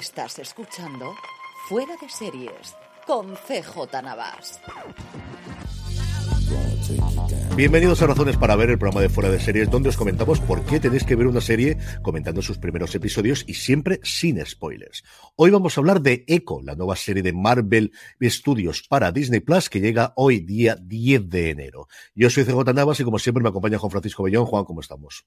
Estás escuchando Fuera de Series con CJ Navas. Bienvenidos a Razones para ver el programa de Fuera de Series, donde os comentamos por qué tenéis que ver una serie comentando sus primeros episodios y siempre sin spoilers. Hoy vamos a hablar de Echo, la nueva serie de Marvel Studios para Disney Plus que llega hoy día 10 de enero. Yo soy CJ Navas y como siempre me acompaña Juan Francisco Bellón. Juan, ¿cómo estamos?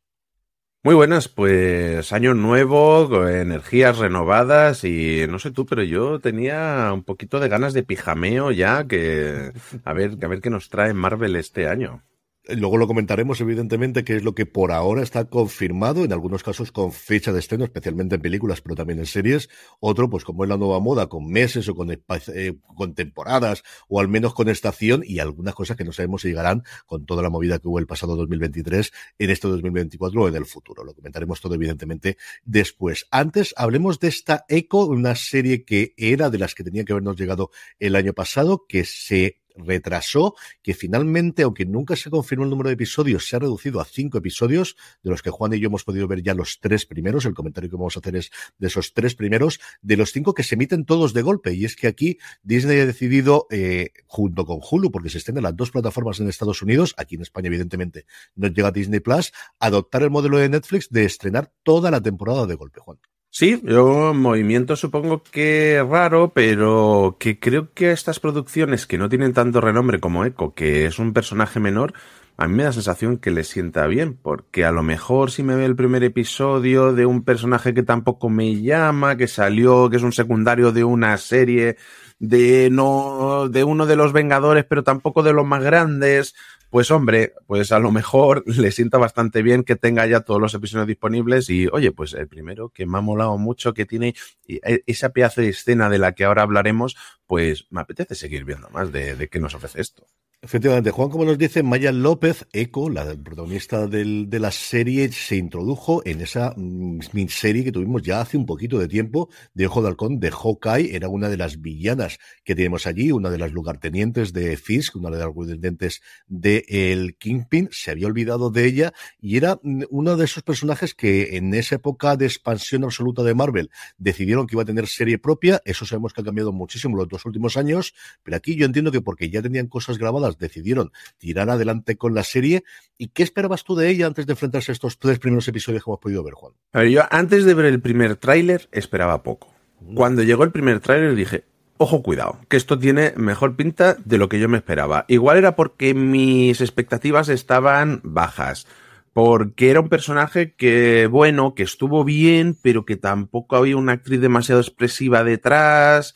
Muy buenas, pues año nuevo, energías renovadas y no sé tú, pero yo tenía un poquito de ganas de pijameo ya, que a ver, a ver qué nos trae Marvel este año. Luego lo comentaremos, evidentemente, que es lo que por ahora está confirmado, en algunos casos con fecha de estreno, especialmente en películas, pero también en series. Otro, pues como es la nueva moda, con meses o con, eh, con temporadas, o al menos con estación, y algunas cosas que no sabemos si llegarán con toda la movida que hubo el pasado 2023, en este 2024 o en el futuro. Lo comentaremos todo, evidentemente, después. Antes, hablemos de esta Echo, una serie que era de las que tenía que habernos llegado el año pasado, que se retrasó, que finalmente, aunque nunca se confirmó el número de episodios, se ha reducido a cinco episodios, de los que Juan y yo hemos podido ver ya los tres primeros. El comentario que vamos a hacer es de esos tres primeros, de los cinco que se emiten todos de golpe. Y es que aquí Disney ha decidido, eh, junto con Hulu, porque se estén en las dos plataformas en Estados Unidos, aquí en España, evidentemente, no llega Disney Plus, adoptar el modelo de Netflix de estrenar toda la temporada de golpe, Juan. Sí, yo movimiento supongo que raro, pero que creo que estas producciones que no tienen tanto renombre como Echo, que es un personaje menor, a mí me da la sensación que le sienta bien, porque a lo mejor si me ve el primer episodio de un personaje que tampoco me llama, que salió, que es un secundario de una serie, de no, de uno de los Vengadores, pero tampoco de los más grandes, pues hombre, pues a lo mejor le sienta bastante bien que tenga ya todos los episodios disponibles y oye, pues el primero que me ha molado mucho, que tiene e, esa pedazo de escena de la que ahora hablaremos, pues me apetece seguir viendo más de, de qué nos ofrece esto. Efectivamente, Juan, como nos dice, Maya López, Eco, la protagonista del, de la serie, se introdujo en esa mm, miniserie que tuvimos ya hace un poquito de tiempo de Ojo de Halcón, de Hawkeye, era una de las villanas que tenemos allí, una de las lugartenientes de Fisk, una de las lugartenientes de Kingpin, se había olvidado de ella y era mm, uno de esos personajes que en esa época de expansión absoluta de Marvel decidieron que iba a tener serie propia, eso sabemos que ha cambiado muchísimo los dos últimos años, pero aquí yo entiendo que porque ya tenían cosas grabadas decidieron tirar adelante con la serie. ¿Y qué esperabas tú de ella antes de enfrentarse a estos tres primeros episodios que hemos podido ver, Juan? A ver, yo antes de ver el primer tráiler esperaba poco. Mm. Cuando llegó el primer tráiler dije, ojo cuidado, que esto tiene mejor pinta de lo que yo me esperaba. Igual era porque mis expectativas estaban bajas. Porque era un personaje que, bueno, que estuvo bien, pero que tampoco había una actriz demasiado expresiva detrás,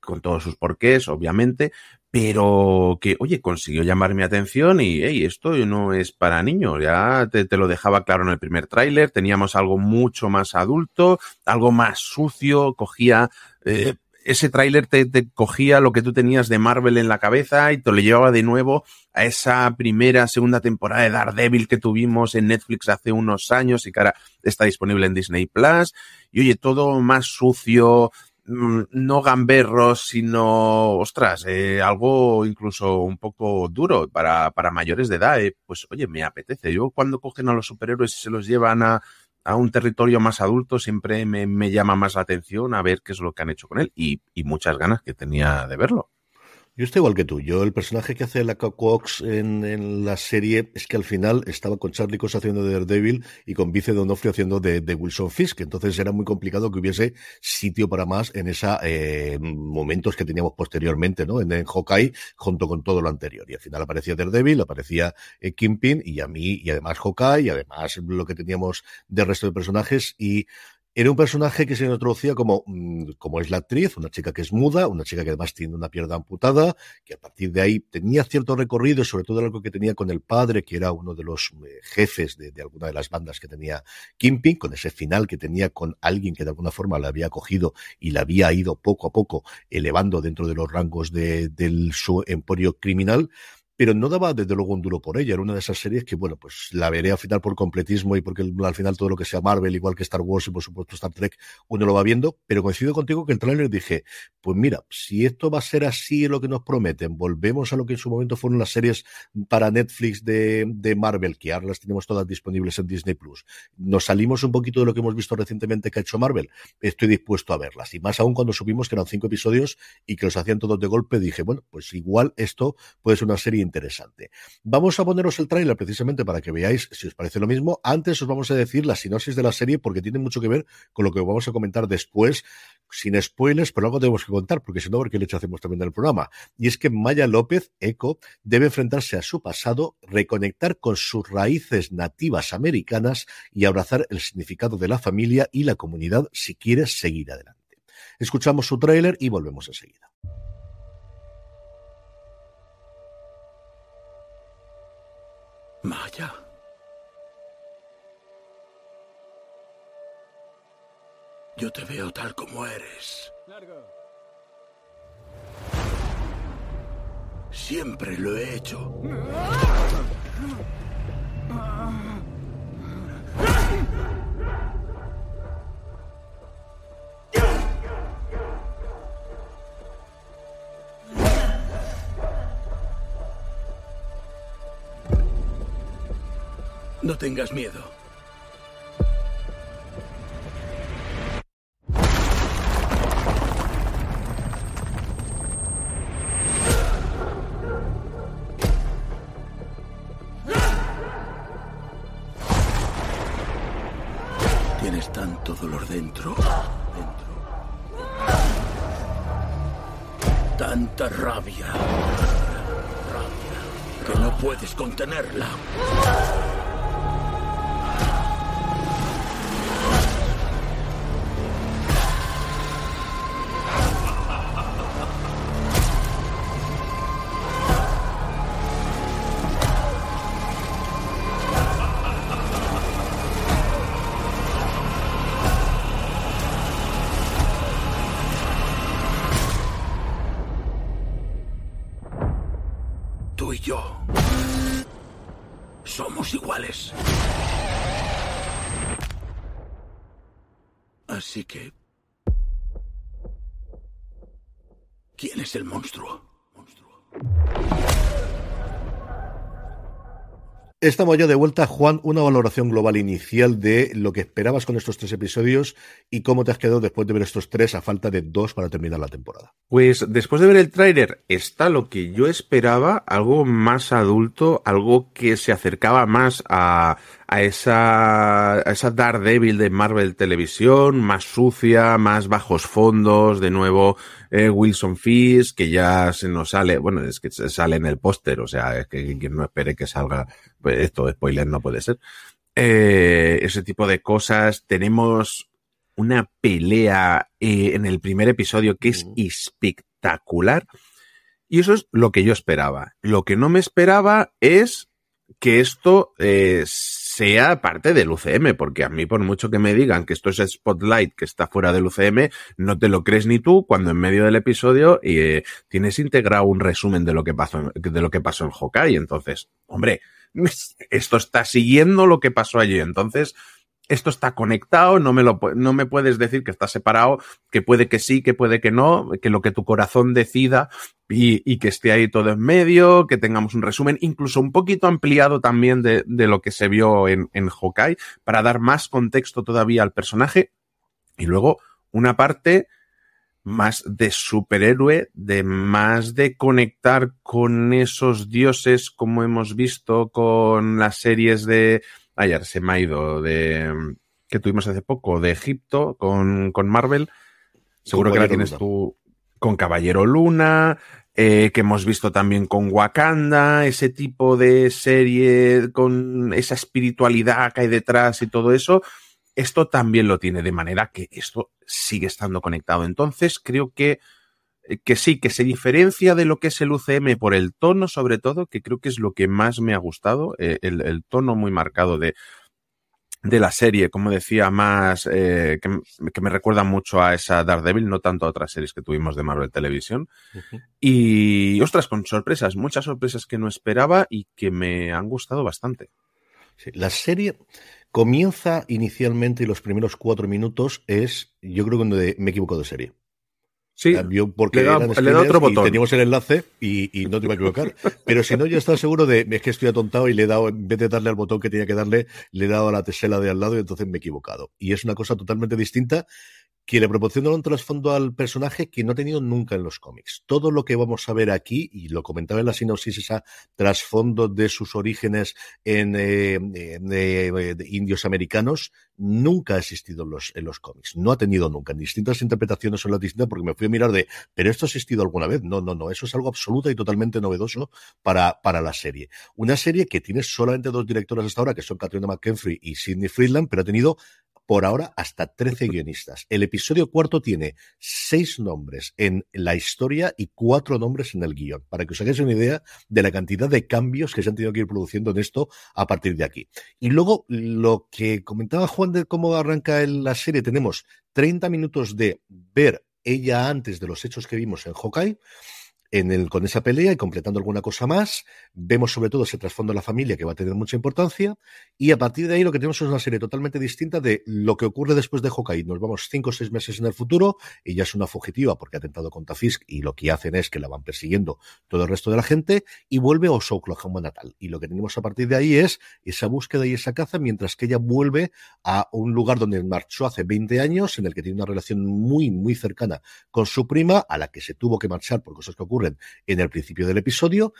con todos sus porqués, obviamente, pero que, oye, consiguió llamar mi atención y, hey, esto no es para niños, ya te, lo dejaba claro en el primer tráiler, teníamos algo mucho más adulto, algo más sucio, cogía, eh, ese tráiler te, te, cogía lo que tú tenías de Marvel en la cabeza y te lo llevaba de nuevo a esa primera, segunda temporada de Daredevil que tuvimos en Netflix hace unos años y que ahora está disponible en Disney Plus. Y oye, todo más sucio, no gamberros, sino, ostras, eh, algo incluso un poco duro para, para mayores de edad. Eh, pues oye, me apetece. Yo cuando cogen a los superhéroes y se los llevan a, a un territorio más adulto, siempre me, me, llama más la atención a ver qué es lo que han hecho con él y, y muchas ganas que tenía de verlo. Yo estoy igual que tú. Yo, el personaje que hace la Cox en, en, la serie es que al final estaba con Charlie Cox haciendo de Daredevil y con Vice Donofrio haciendo de, de, Wilson Fisk. Entonces era muy complicado que hubiese sitio para más en esos eh, momentos que teníamos posteriormente, ¿no? En, en, Hawkeye, junto con todo lo anterior. Y al final aparecía Daredevil, aparecía eh, Kingpin y a mí, y además Hawkeye, y además lo que teníamos del resto de personajes. Y Era un personaje que se introducía como, mm, como es la actriz, una chica que es muda, una chica que además tiene una pierna amputada, que a partir de ahí tenía cierto recorrido, sobre todo algo que tenía con el padre, que era uno de los eh, jefes de, alguna de las bandas que tenía Kimping, con ese final que tenía con alguien que de alguna forma la había cogido y la había ido poco a poco elevando dentro de los rangos de, del su emporio criminal pero no daba desde luego un duro por ella. Era una de esas series que, bueno, pues la veré al final por completismo y porque al final todo lo que sea Marvel, igual que Star Wars y por supuesto Star Trek, uno lo va viendo, pero coincido contigo que el tráiler dije, pues mira, si esto va a ser así lo que nos prometen, volvemos a lo que en su momento fueron las series para Netflix de, de Marvel, que ahora las tenemos todas disponibles en Disney Plus. Nos salimos un poquito de lo que hemos visto recientemente que ha hecho Marvel. Estoy dispuesto a verlas. Y más aún cuando supimos que eran cinco episodios y que los hacían todos de golpe, dije, bueno, pues igual esto puede ser una serie interesante. Vamos a poneros el tráiler precisamente para que veáis si os parece lo mismo. Antes os vamos a decir la sinopsis de la serie porque tiene mucho que ver con lo que vamos a comentar después, sin spoilers, pero algo tenemos que contar, porque si no, porque le hacemos también en el programa. Y es que Maya López, Eco, debe enfrentarse a su pasado, reconectar con sus raíces nativas americanas y abrazar el significado de la familia y la comunidad si quiere seguir adelante. Escuchamos su tráiler y volvemos enseguida. Maya. Yo te veo tal como eres. Siempre lo he hecho. No tengas miedo. Tienes tanto dolor dentro. Dentro. Tanta rabia. Rabia. Que no puedes contenerla. Estamos ya de vuelta, Juan, una valoración global inicial de lo que esperabas con estos tres episodios y cómo te has quedado después de ver estos tres a falta de dos para terminar la temporada. Pues después de ver el tráiler está lo que yo esperaba, algo más adulto, algo que se acercaba más a, a esa, a esa Daredevil de Marvel Televisión, más sucia, más bajos fondos, de nuevo eh, Wilson Fisk, que ya se nos sale, bueno, es que se sale en el póster, o sea, es que quien no espere que salga, pues esto, spoiler no puede ser. Eh, ese tipo de cosas. Tenemos una pelea eh, en el primer episodio que es espectacular. Y eso es lo que yo esperaba. Lo que no me esperaba es que esto eh, sea parte del UCM, porque a mí por mucho que me digan que esto es Spotlight, que está fuera del UCM, no te lo crees ni tú cuando en medio del episodio eh, tienes integrado un resumen de lo que pasó de lo que pasó en Hawkeye. Entonces, hombre, esto está siguiendo lo que pasó allí. Entonces, esto está conectado, no me, lo, no me puedes decir que está separado, que puede que sí, que puede que no, que lo que tu corazón decida y, y que esté ahí todo en medio, que tengamos un resumen, incluso un poquito ampliado también de, de lo que se vio en, en Hawkeye, para dar más contexto todavía al personaje. Y luego una parte más de superhéroe, de más de conectar con esos dioses como hemos visto con las series de ayer se me ha ido de que tuvimos hace poco de Egipto con, con Marvel. Seguro que la tienes Luna. tú con Caballero Luna, eh, que hemos visto también con Wakanda, ese tipo de serie con esa espiritualidad que hay detrás y todo eso, esto también lo tiene, de manera que esto sigue estando conectado. Entonces, creo que, que sí, que se diferencia de lo que es el UCM por el tono, sobre todo, que creo que es lo que más me ha gustado, eh, el, el tono muy marcado de, de la serie, como decía, más eh, que, que, me recuerda mucho a esa Daredevil, no tanto a otras series que tuvimos de Marvel Televisión. Uh -huh. Y ostras, con sorpresas, muchas sorpresas que no esperaba y que me han gustado bastante. Sí, la serie comienza inicialmente y los primeros cuatro minutos es, yo creo que me equivoco de serie. Sí, porque le da, le da otro botón. teníamos el enlace y, y, no te iba a equivocar. Pero si no, yo estaba seguro de es que estoy atontado y le he dado, en vez de darle al botón que tenía que darle, le he dado a la tesela de al lado y entonces me he equivocado. Y es una cosa totalmente distinta que le proporciona un trasfondo al personaje que no ha tenido nunca en los cómics. Todo lo que vamos a ver aquí, y lo comentaba en la sinopsis, esa trasfondo de sus orígenes en, eh, de indios americanos, nunca ha existido en los, en los cómics. No ha tenido nunca. En distintas interpretaciones son las distintas porque me fui a mirar de, pero esto ha existido alguna vez. No, no, no. Eso es algo absoluta y totalmente novedoso para, para la serie. Una serie que tiene solamente dos directoras hasta ahora, que son Katrina McKenfrey y Sidney Friedland, pero ha tenido por ahora hasta 13 guionistas. El episodio cuarto tiene seis nombres en la historia y cuatro nombres en el guion, para que os hagáis una idea de la cantidad de cambios que se han tenido que ir produciendo en esto a partir de aquí. Y luego, lo que comentaba Juan de cómo arranca la serie, tenemos 30 minutos de ver ella antes de los hechos que vimos en Hawkeye, con esa pelea y completando alguna cosa más. Vemos sobre todo ese trasfondo de la familia que va a tener mucha importancia. Y a partir de ahí lo que tenemos es una serie totalmente distinta de lo que ocurre después de Hawkeye. Nos vamos cinco o seis meses en el futuro. Ella es una fugitiva porque ha atentado contra Fisk y lo que hacen es que la van persiguiendo todo el resto de la gente y vuelve a su Oklahoma natal. Y lo que tenemos a partir de ahí es esa búsqueda y esa caza mientras que ella vuelve a un lugar donde marchó hace 20 años en el que tiene una relación muy, muy cercana con su prima a la que se tuvo que marchar por cosas que ocurren en el principio del episodio.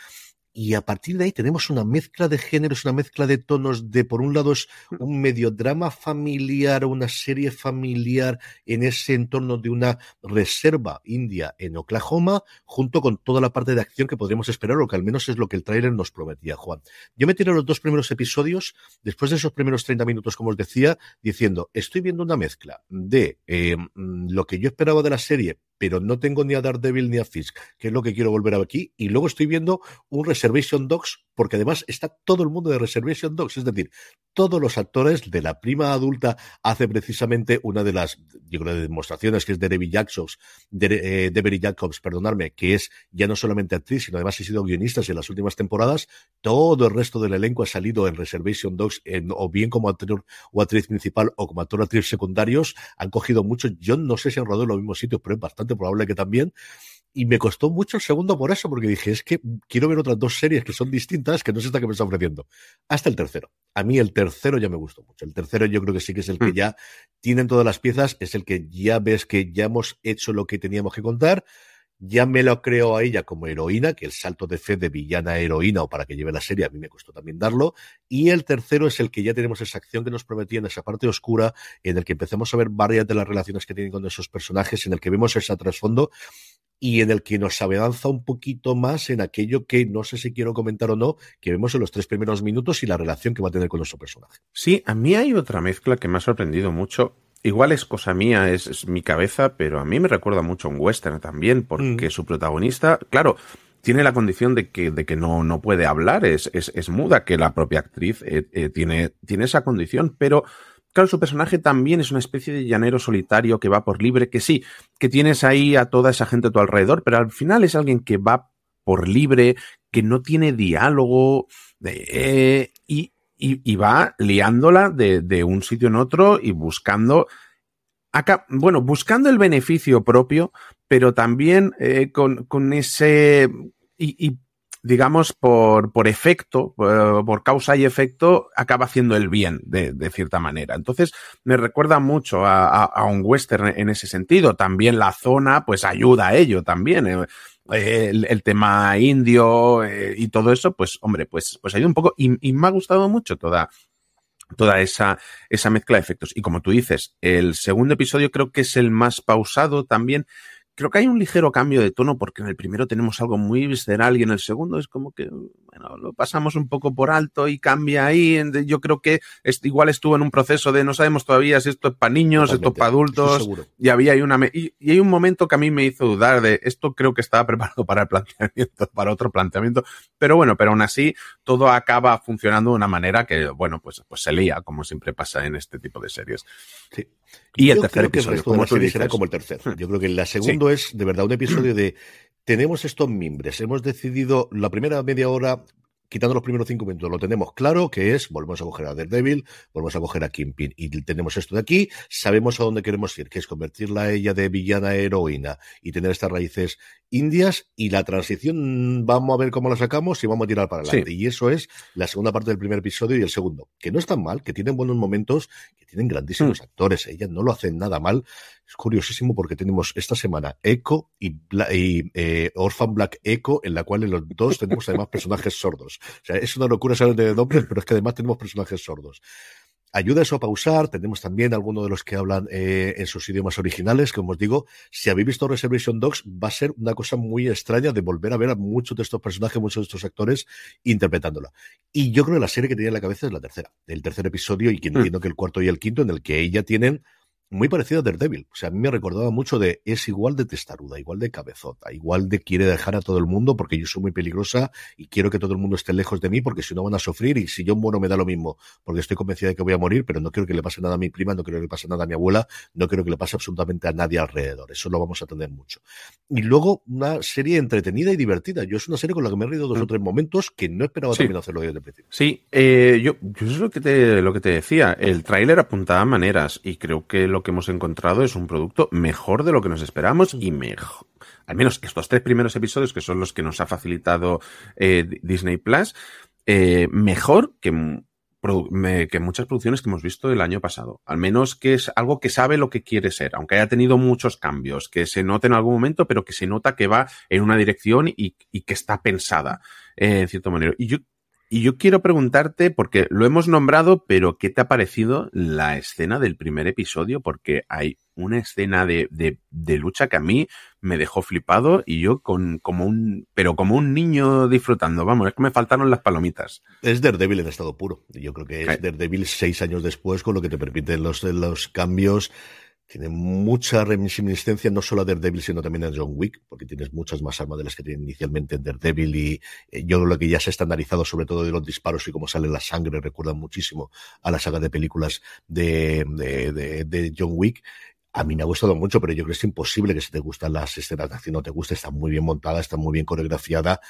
Y a partir de ahí tenemos una mezcla de géneros, una mezcla de tonos de, por un lado, es un medio drama familiar, una serie familiar en ese entorno de una reserva india en Oklahoma, junto con toda la parte de acción que podríamos esperar, o que al menos es lo que el tráiler nos prometía, Juan. Yo me tiré los dos primeros episodios, después de esos primeros 30 minutos, como os decía, diciendo, estoy viendo una mezcla de eh, lo que yo esperaba de la serie, pero no tengo ni a Daredevil ni a Fisk, que es lo que quiero volver aquí. Y luego estoy viendo un Reservation Dogs, porque además está todo el mundo de Reservation Dogs, es decir, todos los actores de la prima adulta hace precisamente una de las, yo creo, demostraciones que es de Debbie Jacobs, de, eh, Jacobs, perdonarme, que es ya no solamente actriz, sino además ha sido guionista en las últimas temporadas. Todo el resto del elenco ha salido en Reservation Dogs, en, o bien como actor o actriz principal o como actor o actriz secundarios. Han cogido mucho, yo no sé si han rodado en los mismos sitios, pero es bastante probable que también. Y me costó mucho el segundo por eso, porque dije, es que quiero ver otras dos series que son distintas, que no sé esta que me está ofreciendo. Hasta el tercero. A mí el tercero ya me gustó mucho. El tercero yo creo que sí que es el que ya tienen todas las piezas, es el que ya ves que ya hemos hecho lo que teníamos que contar. Ya me lo creo a ella como heroína, que el salto de fe de villana a heroína o para que lleve la serie a mí me costó también darlo. Y el tercero es el que ya tenemos esa acción que nos prometía en esa parte oscura, en el que empezamos a ver varias de las relaciones que tienen con esos personajes, en el que vemos ese trasfondo y en el que nos avanza un poquito más en aquello que no sé si quiero comentar o no, que vemos en los tres primeros minutos y la relación que va a tener con nuestro personaje. Sí, a mí hay otra mezcla que me ha sorprendido mucho. Igual es cosa mía, es, es mi cabeza, pero a mí me recuerda mucho a un western también, porque mm. su protagonista, claro, tiene la condición de que, de que no, no puede hablar, es, es, es muda, que la propia actriz eh, eh, tiene, tiene esa condición, pero Claro, su personaje también es una especie de llanero solitario que va por libre, que sí, que tienes ahí a toda esa gente a tu alrededor, pero al final es alguien que va por libre, que no tiene diálogo eh, y, y, va liándola de, de, un sitio en otro y buscando, acá, bueno, buscando el beneficio propio, pero también eh, con, con, ese... Y, digamos, por, por efecto, por, por, causa y efecto, acaba haciendo el bien, de, de cierta manera. Entonces, me recuerda mucho a, a, a, un western en ese sentido. También la zona, pues ayuda a ello también. Eh, el, tema indio eh, y todo eso, pues, hombre, pues, pues ayuda un poco. Y, y me ha gustado mucho toda, toda esa, esa mezcla de efectos. Y como tú dices, el segundo episodio creo que es el más pausado también creo que hay un ligero cambio de tono porque en el primero tenemos algo muy visceral y en el segundo es como que bueno, lo pasamos un poco por alto y cambia ahí. Yo creo que igual estuvo en un proceso de no sabemos todavía si esto es para niños, esto es para adultos. Y había ahí una y, hay un momento que a mí me hizo dudar de esto creo que estaba preparado para el planteamiento, para otro planteamiento. Pero bueno, pero aún así todo acaba funcionando de una manera que, bueno, pues, pues se lía, como siempre pasa en este tipo de series. Sí. Y el tercer episodio, como será como el tercer. Yo creo que el segundo es de verdad un episodio de tenemos estos mimbres, hemos decidido la primera media hora quitando los primeros cinco minutos, lo tenemos claro, que es, volvemos a coger a Daredevil, volvemos a coger a Kingpin, y tenemos esto de aquí, sabemos a dónde queremos ir, que es convertirla a ella de villana a heroína y tener estas raíces indias, y la transición, vamos a ver cómo la sacamos y vamos a tirar para adelante. Y eso es la segunda parte del primer episodio y el segundo, que no es tan mal, que tienen buenos momentos, que tienen grandísimos mm. actores, ella no lo hacen nada mal, es curiosísimo porque tenemos esta semana Echo y, eh, Orphan Black Echo, en la cual en los dos tenemos además personajes sordos. O sea, es una locura saber de nombres, pero es que además tenemos personajes sordos. Ayuda eso a pausar. Tenemos también algunos de los que hablan eh, en sus idiomas originales, como os digo. Si habéis visto Reservation Dogs, va a ser una cosa muy extraña de volver a ver a muchos de estos personajes, muchos de estos actores interpretándola. Y yo creo que la serie que tenía en la cabeza es la tercera, el tercer episodio, y que mm. entiendo que el cuarto y el quinto, en el que ella tienen muy parecido a Daredevil. O sea, a mí me recordaba mucho de es igual de testaruda, igual de cabezota, igual de quiere dejar a todo el mundo porque yo soy muy peligrosa y quiero que todo el mundo esté lejos de mí porque si no van a sufrir y si yo muero me da lo mismo porque estoy convencida de que voy a morir, pero no quiero que le pase nada a mi prima, no quiero que le pase nada a mi abuela, no quiero que le pase absolutamente a nadie alrededor. Eso lo vamos a tener mucho. Y luego una serie entretenida y divertida. Yo es una serie con la que me he reído dos o mm. tres momentos que no esperaba también hacerlo desde el principio. Sí, eh, yo, yo es lo que te, lo que te decía. El tráiler apuntaba maneras y creo que lo que hemos encontrado es un producto mejor de lo que nos esperamos y mejor. Al menos estos tres primeros episodios, que son los que nos ha facilitado eh, Disney Plus, eh, mejor que, que muchas producciones que hemos visto el año pasado. Al menos que es algo que sabe lo que quiere ser, aunque haya tenido muchos cambios, que se note en algún momento, pero que se nota que va en una dirección y, que está pensada, eh, en cierto manera. Y yo y yo quiero preguntarte, porque lo hemos nombrado, pero ¿qué te ha parecido la escena del primer episodio? Porque hay una escena de, de, lucha que a mí me dejó flipado y yo con como un pero como un niño disfrutando. Vamos es que me faltaron las palomitas. Es Daredevil en estado puro. Yo creo que es Daredevil seis años después con lo que te permiten los los cambios tiene mucha reminiscencia no solo a Daredevil, sino también a John Wick, porque tienes muchas más armas de las que tiene inicialmente en Daredevil y eh, yo lo que ya se ha estandarizado, sobre todo de los disparos y cómo sale la sangre, recuerda muchísimo a la saga de películas de, de, de, John Wick. A mí me ha gustado mucho, pero yo creo que es imposible que si te gustan las escenas de acción no te guste, está muy bien montada, está muy bien coreografiada,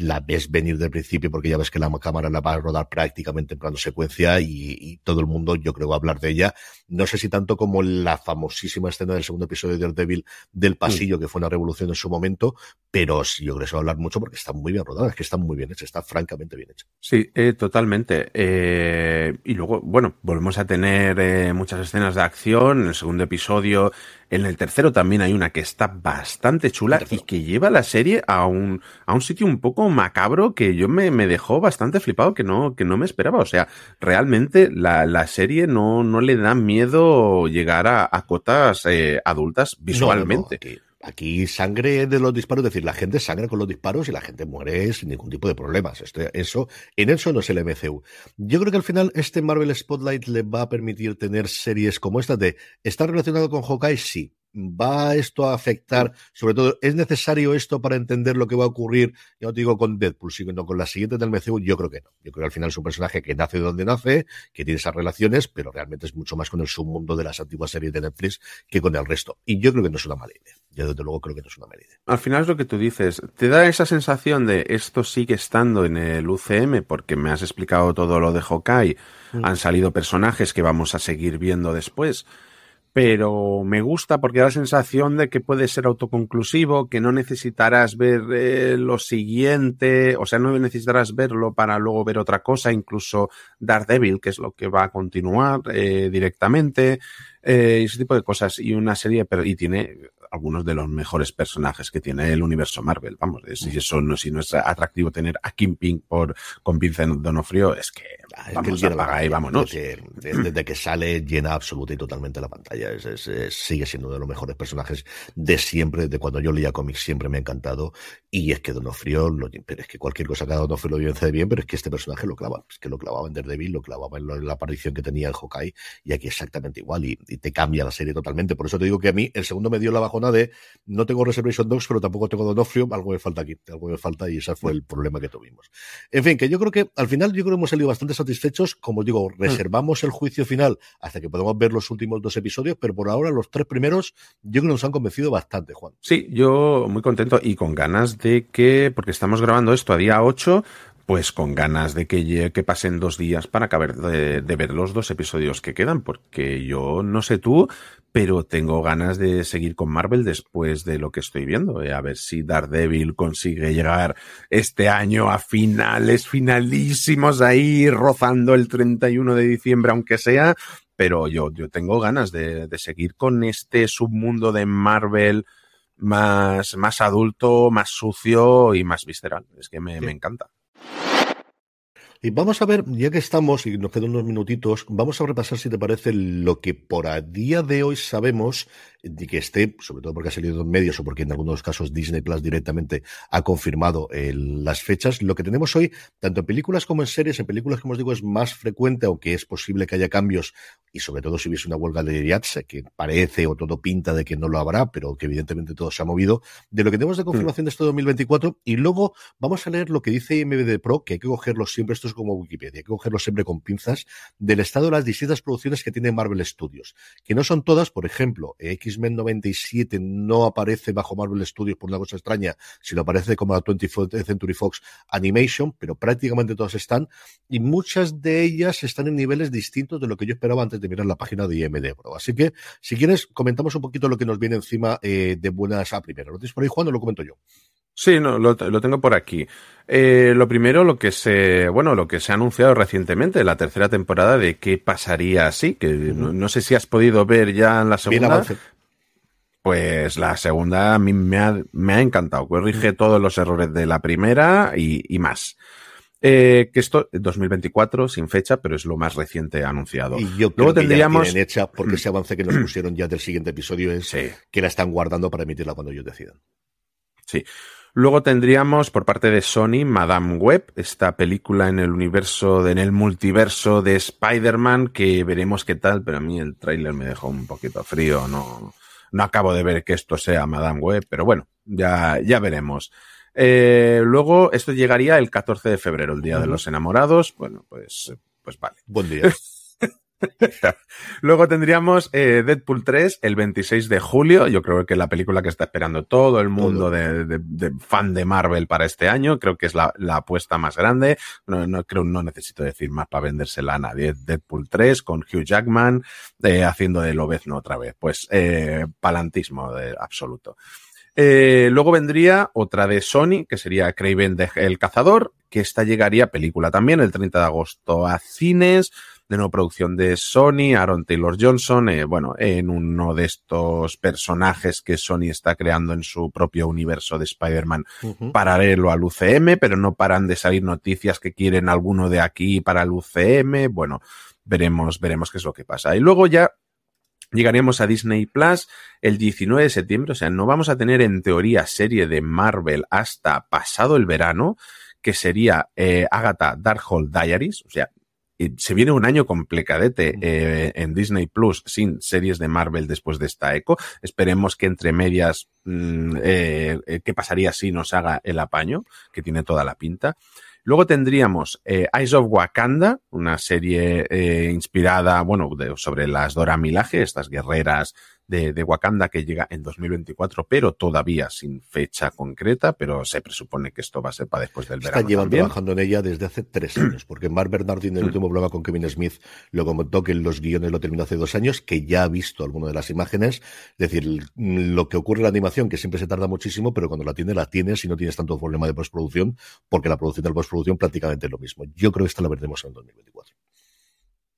la ves venir del principio porque ya ves que la cámara la va a rodar prácticamente en plano secuencia y, todo el mundo yo creo va a hablar de ella. No sé si tanto como la famosísima escena del segundo episodio de Daredevil del pasillo, que fue una revolución en su momento, pero sí, yo creo que se va a hablar mucho porque está muy bien rodada, es que está muy bien hecha, está francamente bien hecha. Sí, eh, totalmente. Eh, y luego, bueno, volvemos a tener eh, muchas escenas de acción. En el segundo episodio en el tercero también hay una que está bastante chula y que lleva la serie a un, a un sitio un poco macabro que yo me, me dejó bastante flipado que no, que no me esperaba. O sea, realmente la, la serie no, no le da miedo llegar a, a cotas eh, adultas visualmente. Aquí sangre de los disparos, es decir, la gente sangra con los disparos y la gente muere sin ningún tipo de problemas. Este, eso, en eso no es el MCU. Yo creo que al final este Marvel Spotlight le va a permitir tener series como esta de ¿está relacionado con Hawkeye? Sí. ¿Va esto a afectar? Sobre todo, ¿es necesario esto para entender lo que va a ocurrir? Ya no digo con Deadpool, sino con la siguiente del MCU. Yo creo que no. Yo creo que al final es un personaje que nace de donde nace, que tiene esas relaciones, pero realmente es mucho más con el submundo de las antiguas series de Netflix que con el resto. Y yo creo que no es una mala idea. Yo desde luego creo que no es una mala idea. Al final es lo que tú dices. Te da esa sensación de esto sigue estando en el UCM porque me has explicado todo lo de Hawkeye. Mm. Han salido personajes que vamos a seguir viendo después pero me gusta porque da la sensación de que puede ser autoconclusivo, que no necesitarás ver eh, lo siguiente, o sea, no necesitarás verlo para luego ver otra cosa, incluso Daredevil, que es lo que va a continuar eh, directamente. Eh, ese tipo de cosas. Y una serie, pero, y tiene algunos de los mejores personajes que tiene el universo Marvel. Vamos, si eso no, si no es atractivo tener a Pink por, con Vincent Donofrio, es que Ah, vamos, que él apaga y vámonos. Desde, desde, que sale llena absoluta y totalmente la pantalla. Es, es, es, sigue siendo uno de los mejores personajes de siempre, de cuando yo leía cómics siempre me ha encantado. Y es que Donofrio, lo, pero es que cualquier cosa que haga Donofrio lo vence bien, pero es que este personaje lo clava. Es que lo clavaba en Daredevil, lo clavaba en, lo, en la aparición que tenía en Hawkeye y aquí exactamente igual y, y, te cambia la serie totalmente. Por eso te digo que a mí el segundo me dio la bajona de no tengo Reservation Dogs, pero tampoco tengo Donofrio, algo me falta aquí, algo me falta y ese fue el problema que tuvimos. En fin, que yo creo que al final yo creo que hemos salido bastante satisfechos, como digo, reservamos el juicio final hasta que podamos ver los últimos dos episodios, pero por ahora los tres primeros yo creo que nos han convencido bastante, Juan. Sí, yo muy contento y con ganas de que, porque estamos grabando esto a día 8, pues con ganas de que, que pasen dos días para acabar de, de, ver los dos episodios que quedan, porque yo no sé tú, pero tengo ganas de seguir con Marvel después de lo que estoy viendo. Eh, a ver si Daredevil consigue llegar este año a finales finalísimos ahí, rozando el 31 de diciembre, aunque sea. Pero yo, yo tengo ganas de, de seguir con este submundo de Marvel más, más adulto, más sucio y más visceral. Es que me, sí. me encanta. Y vamos a ver, ya que estamos y nos quedan unos minutitos, vamos a repasar, si te parece, lo que por a día de hoy sabemos de que esté, sobre todo porque ha salido en medios o porque en algunos casos Disney Plus directamente ha confirmado eh, las fechas. Lo que tenemos hoy, tanto en películas como en series, en películas, como os digo, es más frecuente, aunque es posible que haya cambios, y sobre todo si hubiese una huelga de IATSE, que parece o todo pinta de que no lo habrá, pero que evidentemente todo se ha movido, de lo que tenemos de confirmación de este 2024. Y luego vamos a leer lo que dice IMBD Pro, que hay que cogerlo siempre, esto como Wikipedia, hay que cogerlo siempre con pinzas, del estado de las distintas producciones que tiene Marvel Studios, que no son todas, por ejemplo, X-Men 97 no aparece bajo Marvel Studios por una cosa extraña, sino aparece como la 20th Century Fox Animation, pero prácticamente todas están, y muchas de ellas están en niveles distintos de lo que yo esperaba antes de mirar la página de IMD Pro. Así que, si quieres, comentamos un poquito lo que nos viene encima eh, de buenas a primera. ¿Lo tienes por ahí, Juan, o lo comento yo? Sí, no, lo, lo, tengo por aquí. Eh, lo primero, lo que se, bueno, lo que se ha anunciado recientemente, la tercera temporada de qué pasaría así, que no, no, sé si has podido ver ya en la segunda. Pues la segunda a mí me ha, me ha encantado. Corrige todos los errores de la primera y, y más. Eh, que esto 2024 sin fecha, pero es lo más reciente anunciado. Y yo creo Luego que tendríamos ya hecha porque ese avance que nos pusieron ya del siguiente episodio es sí. que la están guardando para emitirla cuando ellos decidan. Sí. Luego tendríamos por parte de Sony Madame Web, esta película en el universo, en el multiverso de Spider-Man, que veremos qué tal, pero a mí el tráiler me dejó un poquito frío, no, no acabo de ver que esto sea Madame Web, pero bueno, ya, ya veremos. Eh, luego, esto llegaría el 14 de febrero, el Día uh -huh. de los Enamorados. Bueno, pues, pues vale. Buen día. Luego tendríamos eh, Deadpool 3 el 26 de julio. Yo creo que es la película que está esperando todo el mundo. De, de, de, fan de Marvel para este año. Creo que es la, la apuesta más grande. No, no, creo, no necesito decir más para vendérsela a nadie. Deadpool 3 con Hugh Jackman eh, haciendo de Lobezno otra vez. Pues eh, palantismo de absoluto. Eh, luego vendría otra de Sony, que sería Craven el Cazador, que esta llegaría película también el 30 de agosto a cines, de nueva producción de Sony, Aaron Taylor Johnson, eh, bueno, en uno de estos personajes que Sony está creando en su propio universo de Spider-Man uh -huh. paralelo al UCM, pero no paran de salir noticias que quieren alguno de aquí para el UCM, bueno, veremos, veremos qué es lo que pasa. Y luego ya Llegaríamos a Disney Plus el 19 de septiembre, o sea, no vamos a tener en teoría serie de Marvel hasta pasado el verano, que sería eh, Agatha Darkhold Diaries, o sea, se viene un año complicadete eh, en Disney Plus sin series de Marvel después de esta eco. Esperemos que entre medias, mmm, eh, ¿qué pasaría si nos haga el apaño? Que tiene toda la pinta. Luego tendríamos eh, Eyes of Wakanda, una serie eh, inspirada, bueno, de, sobre las Dora Milaje, estas guerreras de, de, Wakanda que llega en 2024, pero todavía sin fecha concreta, pero se presupone que esto va a ser para después del Está verano. Están llevando también. trabajando en ella desde hace tres años, porque Mark Bernardin, en el último programa con Kevin Smith, lo comentó que los guiones lo terminó hace dos años, que ya ha visto alguna de las imágenes. Es decir, lo que ocurre en la animación, que siempre se tarda muchísimo, pero cuando la tienes, la tienes y no tienes tanto problema de postproducción, porque la producción de la postproducción prácticamente es lo mismo. Yo creo que esta la veremos en 2024.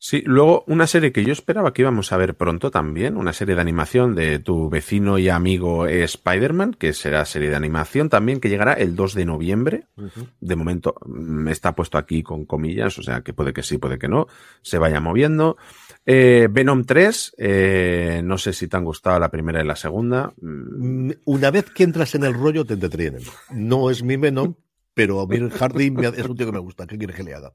Sí, luego una serie que yo esperaba que íbamos a ver pronto también, una serie de animación de tu vecino y amigo Spider-Man, que será serie de animación también que llegará el 2 de noviembre. De momento mm, está puesto aquí con comillas, o sea que puede que sí, puede que no, se vaya moviendo. Eh, Venom 3, eh, no sé si te han gustado la primera y la segunda. Mm, Una vez que entras en el rollo te entretienen. No es mi Venom, pero a mí Hardy es un tío que me gusta. ¿Qué quieres que le haga?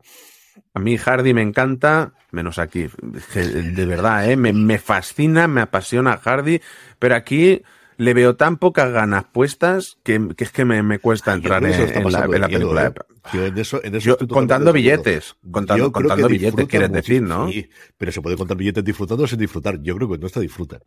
A mí Hardy me encanta, menos aquí, de verdad, ¿eh? me, me fascina, me apasiona Hardy, pero aquí le veo tan pocas ganas puestas que, que es que me, me cuesta entrar en, en la, en la película. Yo en eso- en eso Yo- estoy totalmente contando billetes, contando- contando que billetes, quieres mucho. decir, ¿no? Sí, pero se puede contar billetes disfrutando sin disfrutar. Yo creo que no está disfruta.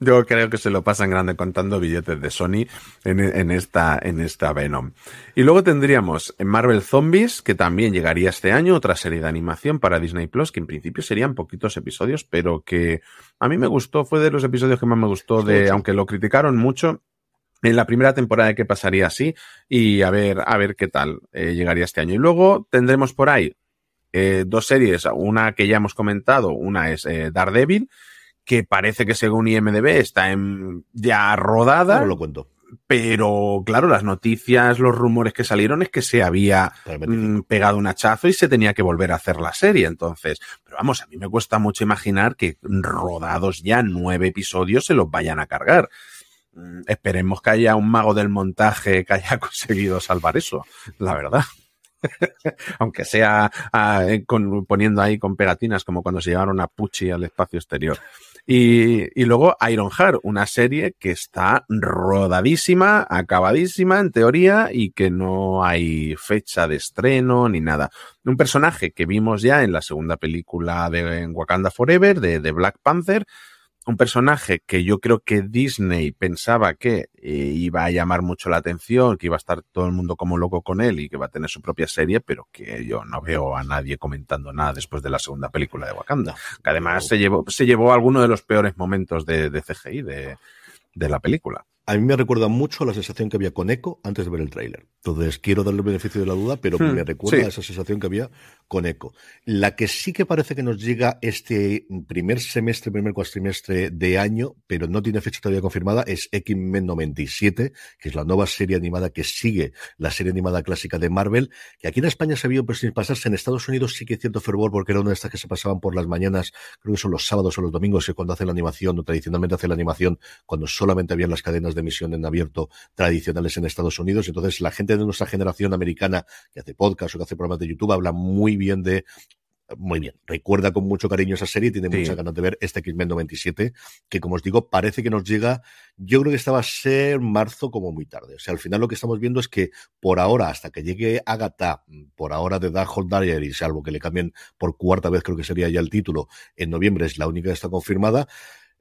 Yo creo que se lo pasan grande contando billetes de Sony en, en esta, en esta Venom. Y luego tendríamos Marvel Zombies, que también llegaría este año, otra serie de animación para Disney Plus, que en principio serían poquitos episodios, pero que a mí me gustó, fue de los episodios que más me gustó, de, aunque lo criticaron mucho, en la primera temporada de que pasaría así, y a ver, a ver qué tal eh, llegaría este año. Y luego tendremos por ahí eh, dos series, una que ya hemos comentado, una es eh, Daredevil, que parece que según IMDB está en, ya rodada, Ahora lo cuento. pero claro, las noticias, los rumores que salieron es que se había mm, pegado un hachazo y se tenía que volver a hacer la serie. Entonces, pero vamos, a mí me cuesta mucho imaginar que rodados ya nueve episodios se los vayan a cargar. Mm, Esperemos que haya un mago del montaje que haya conseguido salvar eso, la verdad. Aunque sea ah, eh, con- poniendo ahí con pegatinas como cuando se llevaron a Pucci al espacio exterior. Y, y luego Ironheart, una serie que está rodadísima, acabadísima en teoría y que no hay fecha de estreno ni nada. Un personaje que vimos ya en la segunda película de Wakanda Forever, de, de Black Panther, un personaje que yo creo que Disney pensaba que eh, iba a llamar mucho la atención, que iba a estar todo el mundo como loco con él y que va a tener su propia serie, pero que yo no veo a nadie comentando nada después de la segunda película de Wakanda. Que además se llevó, se llevó alguno de los peores momentos de, de CGI de, de la película. A mí me recuerda mucho la sensación que había con Echo antes de ver el tráiler. Entonces quiero darle el beneficio de la duda, pero Hmm, me recuerda sí. a esa sensación que había con Echo. La que sí que parece que nos llega este primer semestre, primer cuatrimestre de año, pero no tiene fecha todavía confirmada, es X-Men 97, que es la nueva serie animada que sigue la serie animada clásica de Marvel, que aquí en España se vio pues, sin pasarse. En Estados Unidos sí que hay cierto fervor porque era una de estas que se pasaban por las mañanas, creo que son los sábados o los domingos, que cuando hacen la animación, o tradicionalmente hacen la animación, cuando solamente habían las cadenas de emisión en abierto tradicionales en Estados Unidos. Entonces, la gente de nuestra generación americana que hace podcast o que hace programas de YouTube habla muy bien de muy bien, recuerda con mucho cariño esa serie tiene Sí. muchas ganas de ver este X-Men 97, que como os digo, parece que nos llega, yo creo que esta va a ser marzo como muy tarde. O sea, al final lo que estamos viendo es que por ahora, hasta que llegue Agatha, por ahora de Darkhold Diary, salvo que le cambien por cuarta vez, creo que sería ya el título, en noviembre es la única que está confirmada,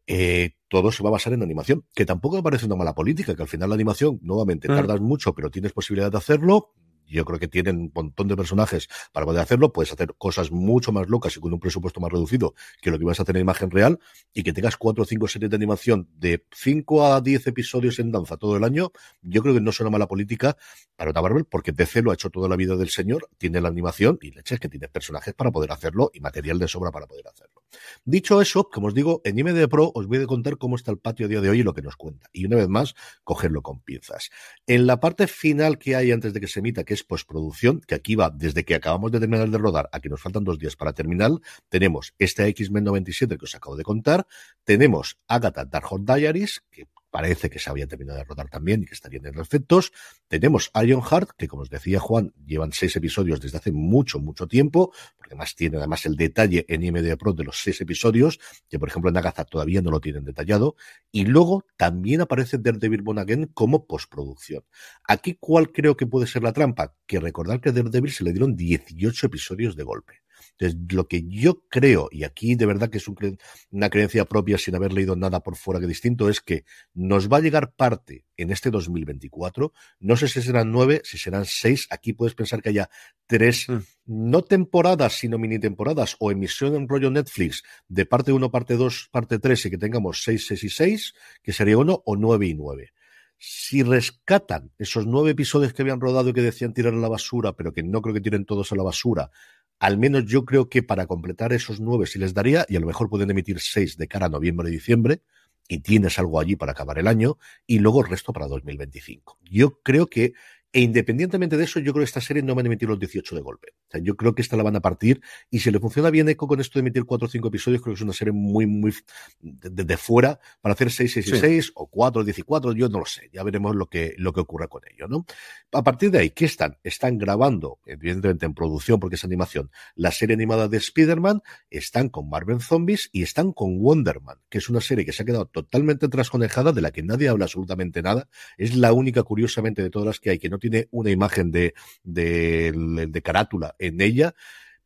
eh, todo se va a basar en animación, que tampoco me parece una mala política, que al final la animación, nuevamente, Mm. tardas mucho, pero tienes posibilidad de hacerlo. Yo creo que tienen un montón de personajes para poder hacerlo. Puedes hacer cosas mucho más locas y con un presupuesto más reducido que lo que ibas a hacer en imagen real y que tengas cuatro o cinco series de animación de 5 a 10 episodios en danza todo el año. Yo creo que no es una mala política para una Marvel porque DC lo ha hecho toda la vida del señor, tiene la animación y leches que tiene personajes para poder hacerlo y material de sobra para poder hacerlo. Dicho eso, como os digo, en IMD Pro os voy a contar cómo está el patio a día de hoy y lo que nos cuenta. Y una vez más, cogerlo con pinzas. En la parte final que hay antes de que se emita, que es postproducción, que aquí va desde que acabamos de terminar de rodar a que nos faltan dos días para terminar, tenemos este X-Men 97 que os acabo de contar, tenemos Agatha Darkhold Diaries, que parece que se había terminado de rodar también y que estarían en efectos. Tenemos Ironheart, que como os decía Juan, llevan seis episodios desde hace mucho, mucho tiempo, porque además tiene además el detalle en IMD Pro de los seis episodios, que por ejemplo en Agatha todavía no lo tienen detallado. Y luego también aparece Daredevil Born Again como postproducción. Aquí, ¿cuál creo que puede ser la trampa? Que recordar que a Daredevil se le dieron 18 episodios de golpe. Entonces, lo que yo creo, y aquí de verdad que es un cre- una creencia propia sin haber leído nada por fuera que distinto, es que nos va a llegar parte en este 2024. No sé si serán nueve, si serán seis. Aquí puedes pensar que haya tres, Mm. no temporadas, sino mini temporadas o emisión en rollo Netflix de parte 1, parte 2, parte 3 y que tengamos 6, 6 y 6, que sería uno, o 9 y 9. Si rescatan esos nueve episodios que habían rodado y que decían tirar a la basura, pero que no creo que tiren todos a la basura, al menos yo creo que para completar esos nueve sí les daría, y a lo mejor pueden emitir seis de cara a noviembre y diciembre, y tienes algo allí para acabar el año, y luego el resto para 2025. Yo creo que e independientemente de eso, yo creo que esta serie no van a emitir los 18 de golpe. O sea, yo creo que esta la van a partir y si le funciona bien Echo con esto de emitir 4 o 5 episodios, creo que es una serie muy, muy desde de, fuera para hacer 6, 6 y 6 o 4, 10 y 4, yo no lo sé. Ya veremos lo que, lo que ocurra con ello, ¿no? A partir de ahí, ¿qué están? Están grabando, evidentemente en producción porque es animación, la serie animada de Spider-Man, están con Marvel Zombies y están con Wonder Man, que es una serie que se ha quedado totalmente trasconejada, de la que nadie habla absolutamente nada. Es la única, curiosamente, de todas las que hay que no tiene una imagen de, de, de carátula en ella,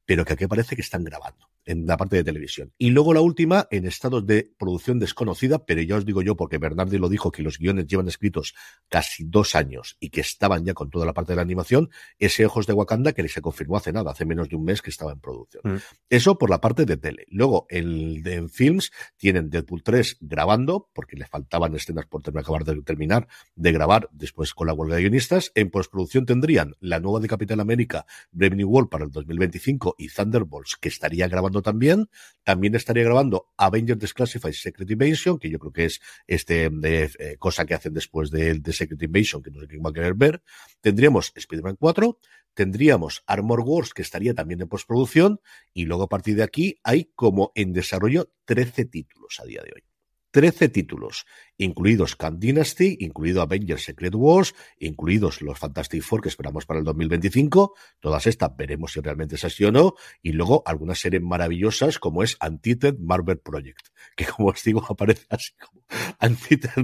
pero que aquí parece que están grabando en la parte de televisión. Y luego la última, en estados de producción desconocida, pero ya os digo yo, porque Bernardi lo dijo, que los guiones llevan escritos casi dos años y que estaban ya con toda la parte de la animación, ese Ojos de Wakanda que se confirmó hace nada, hace menos de un mes que estaba en producción. Mm. Eso por la parte de tele. Luego, el de en films, tienen Deadpool 3 grabando, porque le faltaban escenas por acabar de terminar de grabar después con la huelga de guionistas. En postproducción tendrían la nueva de Capital América, Brave New World para el 2025 y Thunderbolts, que estaría grabando también. También estaría grabando Avengers Desclassified Secret Invasion, que yo creo que es este de, eh, cosa que hacen después de, de, Secret Invasion, que no sé quién va a querer ver. Tendríamos Spider-Man 4, tendríamos Armor Wars, que estaría también en postproducción, y luego a partir de aquí hay como en desarrollo 13 títulos a día de hoy. 13 títulos, incluidos Khan Dynasty, incluido Avengers Secret Wars, incluidos los Fantastic Four que esperamos para el 2025. Todas estas veremos si realmente es así o no. Y luego algunas series maravillosas como es Untitled Marvel Project, que como os digo aparece así como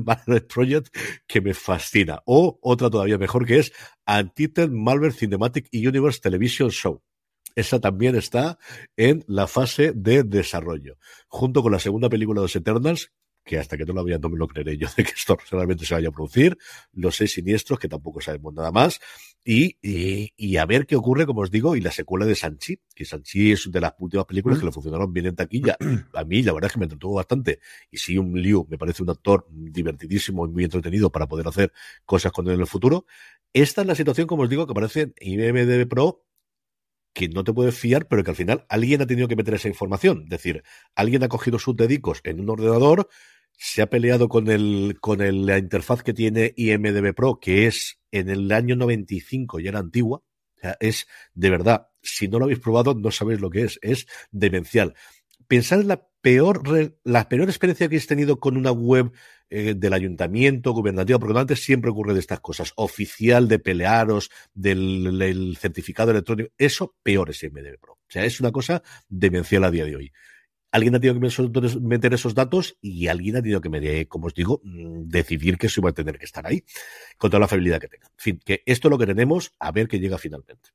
Marvel Project, que me fascina. O otra todavía mejor que es Untitled Marvel Cinematic Universe Television Show. Esa también está en la fase de desarrollo, junto con la segunda película de los Eternals, que hasta que no lo vea no me lo creeré yo de que esto realmente se vaya a producir, los seis siniestros, que tampoco sabemos nada más, y, y, a ver qué ocurre, como os digo, y la secuela de Sanchi, que Sanchi es de las últimas películas que le funcionaron bien en taquilla. A mí, la verdad es que me entretuvo bastante, y sí, un Liu me parece un actor divertidísimo y muy entretenido para poder hacer cosas con él en el futuro. Esta es la situación, como os digo, que aparece en IMDB Pro que no te puedes fiar, pero que al final alguien ha tenido que meter esa información. Es decir, alguien ha cogido sus dedicos en un ordenador, se ha peleado con el con el, la interfaz que tiene IMDB Pro, que es en el año 95 y era antigua. O sea, es de verdad, si no lo habéis probado, no sabéis lo que es. Es demencial. Pensad en la peor, la peor experiencia que habéis tenido con una web eh, del ayuntamiento, gubernativa, porque antes siempre ocurre de estas cosas. Oficial de pelearos, del, del certificado electrónico. Eso peor es IMDB Pro. O sea, es una cosa demencial a día de hoy alguien ha tenido que meter esos datos y alguien ha tenido que, como os digo, mm, decidir que eso iba a tener que estar ahí, con toda la fiabilidad que tenga. En fin, que esto es lo que tenemos, a ver qué llega finalmente.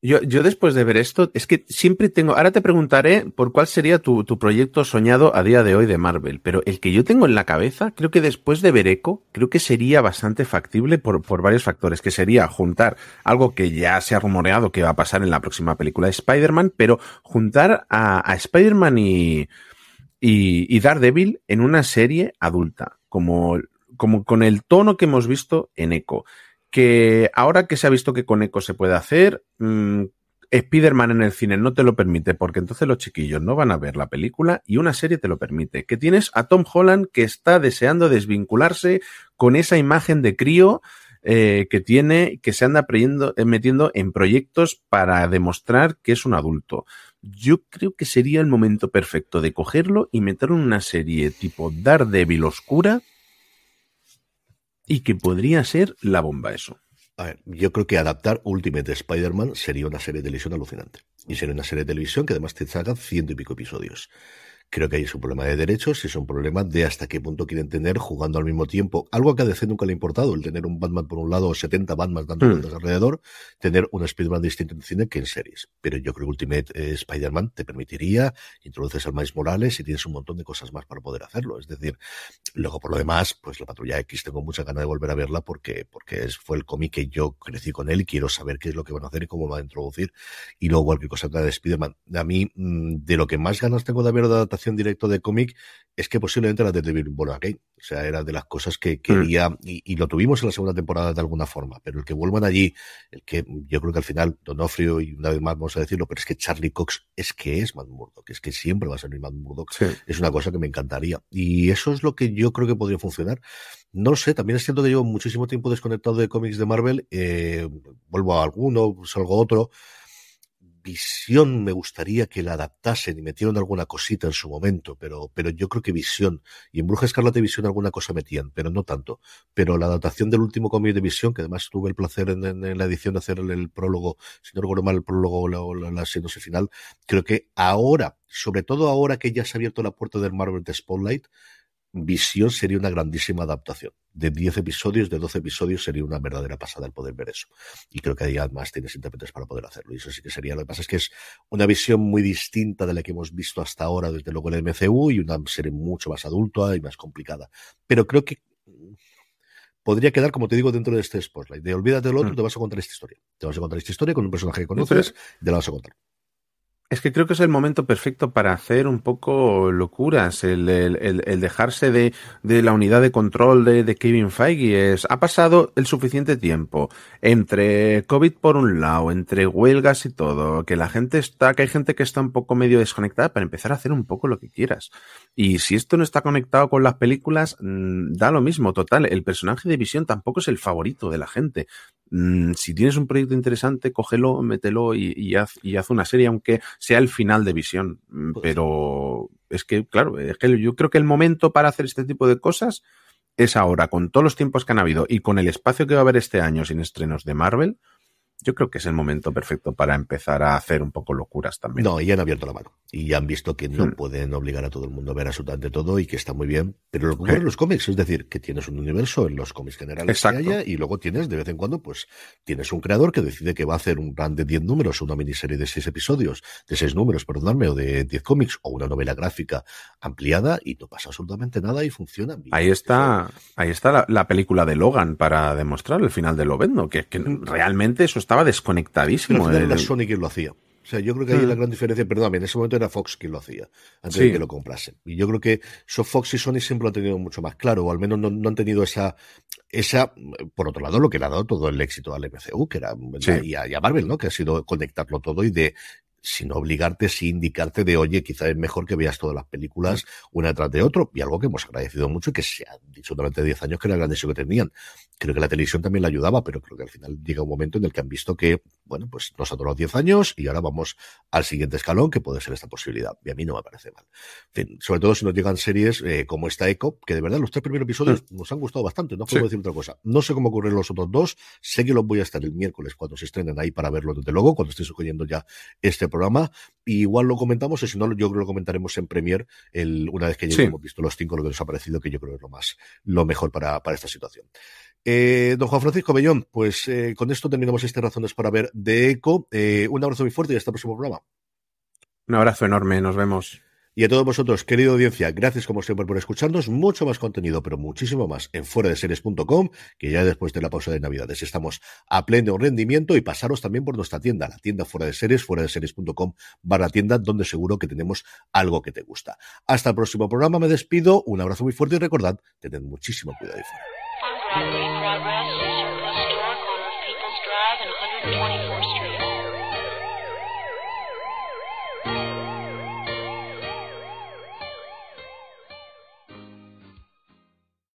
Yo, yo después de ver esto, es que siempre tengo, ahora te preguntaré por cuál sería tu, tu, proyecto soñado a día de hoy de Marvel, pero el que yo tengo en la cabeza, creo que después de ver Echo, creo que sería bastante factible por, por varios factores, que sería juntar algo que ya se ha rumoreado que va a pasar en la próxima película de Spider-Man, pero juntar a, a Spider-Man y, y, y Daredevil en una serie adulta, como, como con el tono que hemos visto en Echo que ahora que se ha visto que con Echo se puede hacer, mmm, Spider-Man en el cine no te lo permite porque entonces los chiquillos no van a ver la película y una serie te lo permite. Que tienes a Tom Holland que está deseando desvincularse con esa imagen de crío eh, que tiene, que se anda eh, metiendo en proyectos para demostrar que es un adulto. Yo creo que sería el momento perfecto de cogerlo y meterlo en una serie tipo Daredevil oscura y que podría ser la bomba eso. A ver, yo creo que adaptar Ultimate Spider-Man sería una serie de televisión alucinante. Y sería una serie de televisión que además te saca ciento y pico episodios. Creo que ahí es un problema de derechos y es un problema de hasta qué punto quieren tener jugando al mismo tiempo. Algo que a DC nunca le ha importado, el tener un Batman por un lado, 70 Batman dando mm. vueltas alrededor, tener un Spider-Man distinto en cine que en series. Pero yo creo que Ultimate eh, Spider-Man te permitiría, introduces al Miles Morales y tienes un montón de cosas más para poder hacerlo. Es decir, luego por lo demás, pues la Patrulla X tengo mucha ganas de volver a verla porque, porque es, fue el cómic que yo crecí con él y quiero saber qué es lo que van a hacer y cómo lo van a introducir. Y luego cualquier cosa de Spider-Man. A mí, mm, de lo que más ganas tengo de ver de adaptación directa de cómic es que posiblemente la de Devil Born Again. O sea, era de las cosas que quería, mm. y, lo tuvimos en la segunda temporada de alguna forma, pero el que vuelvan allí, el que yo creo que al final, Donofrio, y una vez más vamos a decirlo, pero es que Charlie Cox es que es Matt Murdock, es que siempre va a ser Matt Murdock. Es una cosa que me encantaría. Y eso es lo que yo creo que podría funcionar. No lo sé, también es cierto que llevo muchísimo tiempo desconectado de cómics de Marvel, eh, vuelvo a alguno, salgo a otro, Visión me gustaría que la adaptasen y metieron alguna cosita en su momento, pero, pero yo creo que Visión, y en Bruja Escarlata Visión alguna cosa metían, pero no tanto. Pero la adaptación del último cómic de Visión, que además tuve el placer en, la edición de hacer el, prólogo, si no recuerdo mal, el prólogo o la, la, final, creo que ahora, sobre todo ahora que ya se ha abierto la puerta del Marvel de Spotlight, Visión sería una grandísima adaptación. De 10 episodios, de 12 episodios, sería una verdadera pasada el poder ver eso. Y creo que ahí además tienes intérpretes para poder hacerlo. Y eso sí que sería. Lo que pasa es que es una visión muy distinta de la que hemos visto hasta ahora, desde luego en el MCU, y una serie mucho más adulta y más complicada. Pero creo que podría quedar, como te digo, dentro de este spotlight. De olvídate del otro, mm. te vas a contar esta historia. Te vas a contar esta historia con un personaje que conoces, y te la vas a contar. Es que creo que es el momento perfecto para hacer un poco locuras, el, dejarse de, la unidad de control de, Kevin Feige. Es, ha pasado el suficiente tiempo entre COVID por un lado, entre huelgas y todo, que la gente está, que hay gente que está un poco medio desconectada para empezar a hacer un poco lo que quieras. Y si esto no está conectado con las películas, mm, da lo mismo, total. El personaje de Visión tampoco es el favorito de la gente. Mm, si tienes un proyecto interesante, cógelo, mételo y, haz, y haz una serie, aunque sea el final de visión. Mm, pues pero es que, claro, es que yo creo que el momento para hacer este tipo de cosas es ahora, con todos los tiempos que han habido y con el espacio que va a haber este año sin estrenos de Marvel, yo creo que es el momento perfecto para empezar a hacer un poco locuras también. No, y han abierto la mano. Y ya han visto que no hmm. pueden obligar a todo el mundo a ver absolutamente todo y que está muy bien. Pero lo que ocurre en los cómics, es decir, que tienes un universo en los cómics generales que haya y luego tienes, de vez en cuando, pues tienes un creador que decide que va a hacer un plan de 10 números, una miniserie de 6 episodios, de 6 números, perdonadme, o de 10 cómics, o una novela gráfica ampliada y no pasa absolutamente nada y funciona bien. Ahí está, ahí está la, película de Logan para demostrar el final de Lovendo, que, que mm. realmente eso estaba desconectadísimo. Pero era Sony quien lo hacía. O sea, yo creo que ahí la mm. gran diferencia, perdón, en ese momento era Fox quien lo hacía, antes de que lo comprasen. Y yo creo que so Fox y Sony siempre lo han tenido mucho más claro, o al menos no, han tenido esa, esa, por otro lado, lo que le ha dado todo el éxito al MCU, que era, y, a, y, a, Marvel, ¿no? Que ha sido conectarlo todo y de sin obligarte, sin indicarte de, oye, quizá es mejor que veas todas las películas una detrás de otro, y algo que hemos agradecido mucho y que se ha dicho durante 10 años que era el gran deseo que tenían. Creo que la televisión también la ayudaba, pero creo que al final llega un momento en el que han visto que, bueno, pues nos ha durado 10 años y ahora vamos al siguiente escalón, que puede ser esta posibilidad. Y a mí no me parece mal. En fin, sobre todo si nos llegan series eh, como esta Echo, que de verdad los tres primeros episodios nos han gustado bastante, no puedo decir otra cosa. No sé cómo ocurren los otros dos, sé que los voy a estar el miércoles cuando se estrenen ahí para verlo desde luego, cuando esté subiendo ya este programa igual lo comentamos, o si no, yo creo que lo comentaremos en Premier el, una vez que ya hemos visto los cinco, lo que nos ha parecido, que yo creo es lo más, lo mejor para, para esta situación. Eh, don Juan Francisco Bellón, pues eh, con esto terminamos este Razones para Ver de ECO. Eh, un abrazo muy fuerte y hasta el próximo programa. Un abrazo enorme, nos vemos. Y a todos vosotros, querida audiencia, gracias como siempre por escucharnos. Mucho más contenido, pero muchísimo más en fuera de series.com, que ya después de la pausa de Navidades estamos a pleno rendimiento y pasaros también por nuestra tienda, la tienda fuera de series, fuera de series.com barra tienda, donde seguro que tenemos algo que te gusta. Hasta el próximo programa, me despido, un abrazo muy fuerte y recordad, tened muchísimo cuidado y fuera. Daddy.